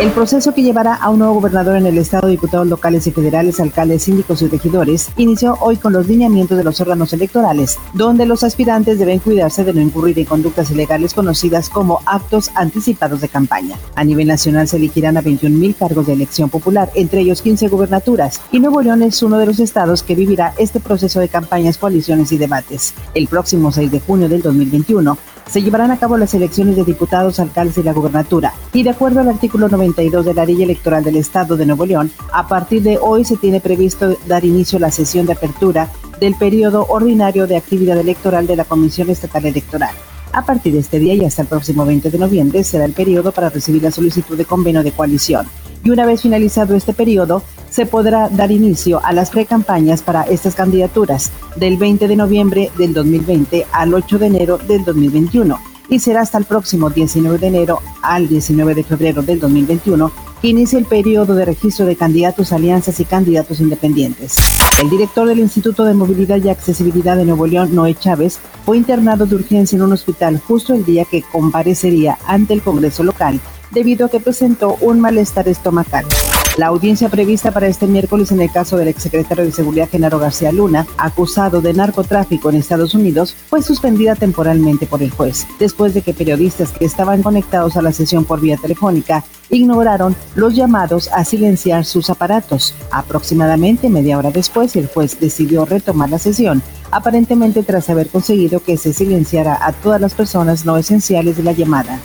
El proceso que llevará a un nuevo gobernador en el Estado, diputados locales y federales, alcaldes, síndicos y regidores, inició hoy con los lineamientos de los órganos electorales, donde los aspirantes deben cuidarse de no incurrir en conductas ilegales conocidas como actos anticipados de campaña. A nivel nacional se elegirán a 21 mil cargos de elección popular, entre ellos 15 gubernaturas, y Nuevo León es uno de los estados que vivirá este proceso de campañas, coaliciones y debates. El próximo 6 de junio del 2021 se llevarán a cabo las elecciones de diputados, alcaldes y la gubernatura. Y de acuerdo al artículo 92 de la Ley Electoral del Estado de Nuevo León, a partir de hoy se tiene previsto dar inicio a la sesión de apertura del periodo ordinario de actividad electoral de la Comisión Estatal Electoral. A partir de este día y hasta el próximo 20 de noviembre será el periodo para recibir la solicitud de convenio de coalición. Y una vez finalizado este periodo, se podrá dar inicio a las precampañas para estas candidaturas del 20 de noviembre del 2020 al 8 de enero del 2021 y será hasta el próximo 19 de enero al 19 de febrero del 2021 que inicia el periodo de registro de candidatos, alianzas y candidatos independientes. El director del Instituto de Movilidad y Accesibilidad de Nuevo León, Noé Chávez, fue internado de urgencia en un hospital justo el día que comparecería ante el Congreso local debido a que presentó un malestar estomacal. La audiencia prevista para este miércoles en el caso del exsecretario de Seguridad Genaro García Luna, acusado de narcotráfico en Estados Unidos, fue suspendida temporalmente por el juez, después de que periodistas que estaban conectados a la sesión por vía telefónica ignoraron los llamados a silenciar sus aparatos. Aproximadamente media hora después, el juez decidió retomar la sesión, aparentemente tras haber conseguido que se silenciara a todas las personas no esenciales de la llamada.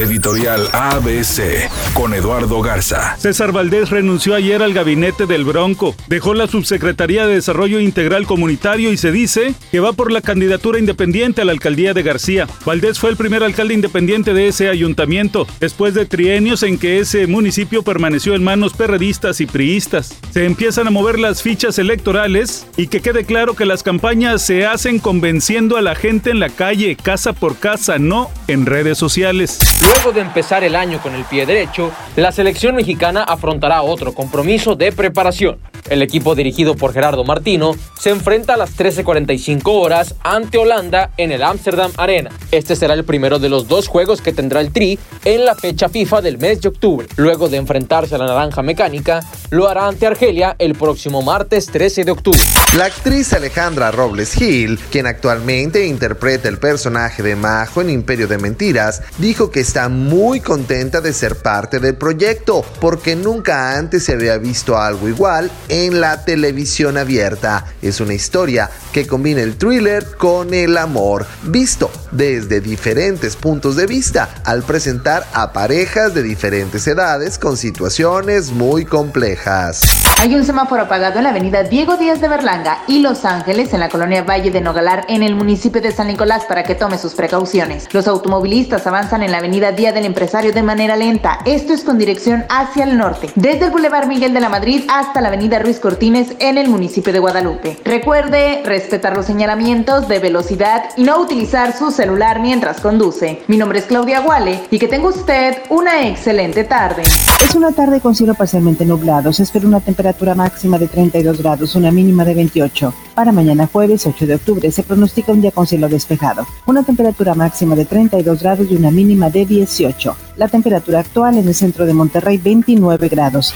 Editorial ABC con Eduardo Garza. César Valdés renunció ayer al gabinete del Bronco, dejó la Subsecretaría de Desarrollo Integral Comunitario y se dice que va por la candidatura independiente a la alcaldía de García. Valdés fue el primer alcalde independiente de ese ayuntamiento, después de trienios en que ese municipio permaneció en manos perredistas y priistas. Se empiezan a mover las fichas electorales y que quede claro que las campañas se hacen convenciendo a la gente en la calle, casa por casa, no en redes sociales. Luego de empezar el año con el pie derecho, la selección mexicana afrontará otro compromiso de preparación. El equipo dirigido por Gerardo Martino se enfrenta a las 13.45 horas ante Holanda en el Amsterdam Arena. Este será el primero de los dos juegos que tendrá el Tri en la fecha FIFA del mes de octubre. Luego de enfrentarse a la Naranja Mecánica, lo hará ante Argelia el próximo martes 13 de octubre. La actriz Alejandra Robles Gil, quien actualmente interpreta el personaje de Majo en Imperio de Mentiras, dijo que está muy contenta de ser parte del proyecto porque nunca antes se había visto algo igual la televisión abierta. Es una historia que combina el thriller con el amor, visto desde diferentes puntos de vista al presentar a parejas de diferentes edades con situaciones muy complejas. Hay un semáforo apagado en la avenida Diego Díaz de Berlanga y Los Ángeles en la colonia Valle de Nogalar en el municipio de San Nicolás para que tome sus precauciones. Los automovilistas avanzan en la avenida Día del Empresario de manera lenta. Esto es con dirección hacia el norte, desde el Boulevard Miguel de la Madrid hasta la avenida Ruiz Cortines en el municipio de Guadalupe. Recuerde respetar los señalamientos de velocidad y no utilizar su celular mientras conduce. Mi nombre es Claudia Guale y que tenga usted una excelente tarde. Es una tarde con cielo parcialmente nublado. Se espera una temperatura máxima de 32 grados, una mínima de 28. Para mañana jueves 8 de octubre se pronostica un día con cielo despejado. Una temperatura máxima de 32 grados y una mínima de 18. La temperatura actual en el centro de Monterrey 29 grados.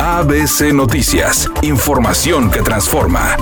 ABC Noticias. Información que transforma.